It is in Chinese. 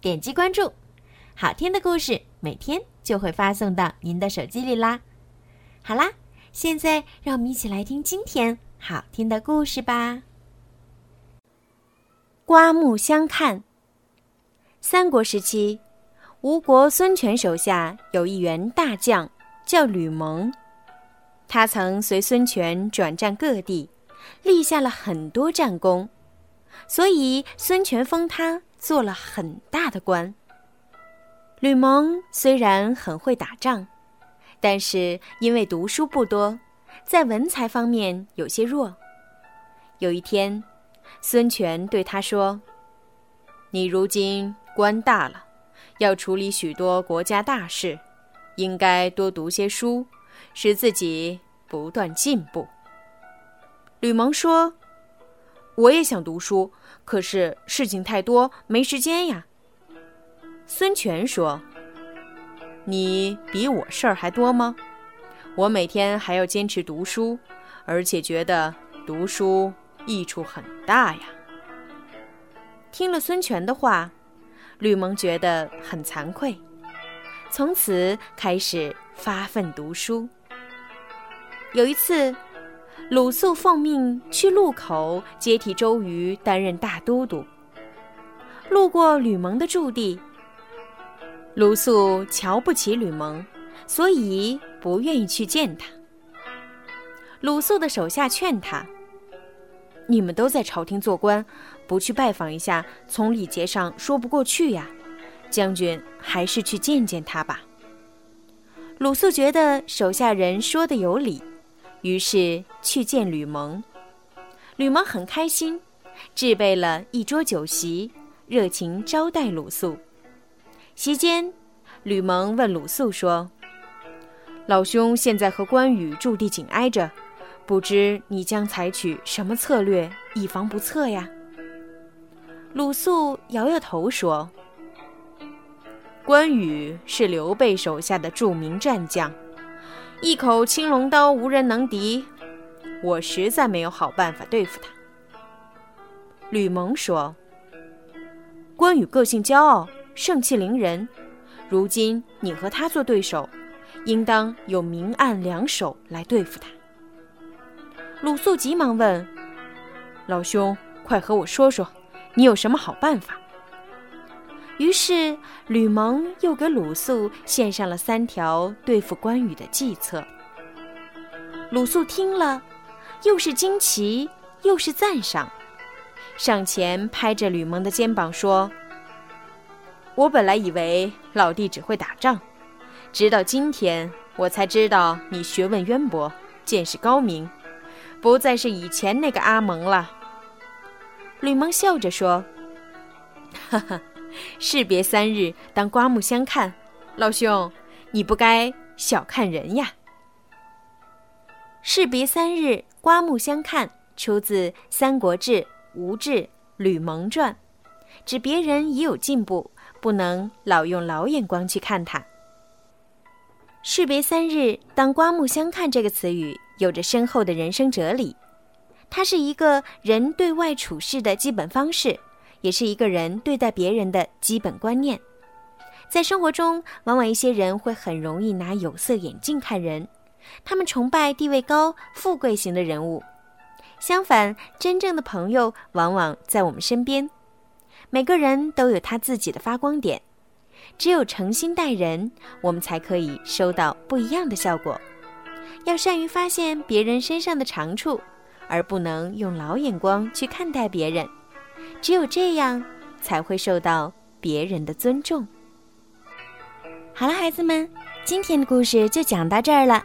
点击关注，好听的故事每天就会发送到您的手机里啦。好啦，现在让我们一起来听今天好听的故事吧。刮目相看。三国时期，吴国孙权手下有一员大将，叫吕蒙。他曾随孙权转战各地，立下了很多战功，所以孙权封他。做了很大的官。吕蒙虽然很会打仗，但是因为读书不多，在文才方面有些弱。有一天，孙权对他说：“你如今官大了，要处理许多国家大事，应该多读些书，使自己不断进步。”吕蒙说：“我也想读书。”可是事情太多，没时间呀。孙权说：“你比我事儿还多吗？我每天还要坚持读书，而且觉得读书益处很大呀。”听了孙权的话，吕蒙觉得很惭愧，从此开始发奋读书。有一次。鲁肃奉命去路口接替周瑜担任大都督。路过吕蒙的驻地，鲁肃瞧不起吕蒙，所以不愿意去见他。鲁肃的手下劝他：“你们都在朝廷做官，不去拜访一下，从礼节上说不过去呀。将军还是去见见他吧。”鲁肃觉得手下人说的有理。于是去见吕蒙，吕蒙很开心，置备了一桌酒席，热情招待鲁肃。席间，吕蒙问鲁肃说：“老兄现在和关羽驻地紧挨着，不知你将采取什么策略，以防不测呀？”鲁肃摇摇头说：“关羽是刘备手下的著名战将。”一口青龙刀无人能敌，我实在没有好办法对付他。吕蒙说：“关羽个性骄傲，盛气凌人，如今你和他做对手，应当有明暗两手来对付他。”鲁肃急忙问：“老兄，快和我说说，你有什么好办法？”于是，吕蒙又给鲁肃献上了三条对付关羽的计策。鲁肃听了，又是惊奇又是赞赏，上前拍着吕蒙的肩膀说：“我本来以为老弟只会打仗，直到今天我才知道你学问渊博，见识高明，不再是以前那个阿蒙了。”吕蒙笑着说：“哈哈。”士别三日，当刮目相看。老兄，你不该小看人呀。士别三日，刮目相看，出自《三国志·吴志·吕蒙传》，指别人已有进步，不能老用老眼光去看他。士别三日，当刮目相看这个词语有着深厚的人生哲理，它是一个人对外处事的基本方式。也是一个人对待别人的基本观念。在生活中，往往一些人会很容易拿有色眼镜看人，他们崇拜地位高、富贵型的人物。相反，真正的朋友往往在我们身边。每个人都有他自己的发光点，只有诚心待人，我们才可以收到不一样的效果。要善于发现别人身上的长处，而不能用老眼光去看待别人。只有这样，才会受到别人的尊重。好了，孩子们，今天的故事就讲到这儿了。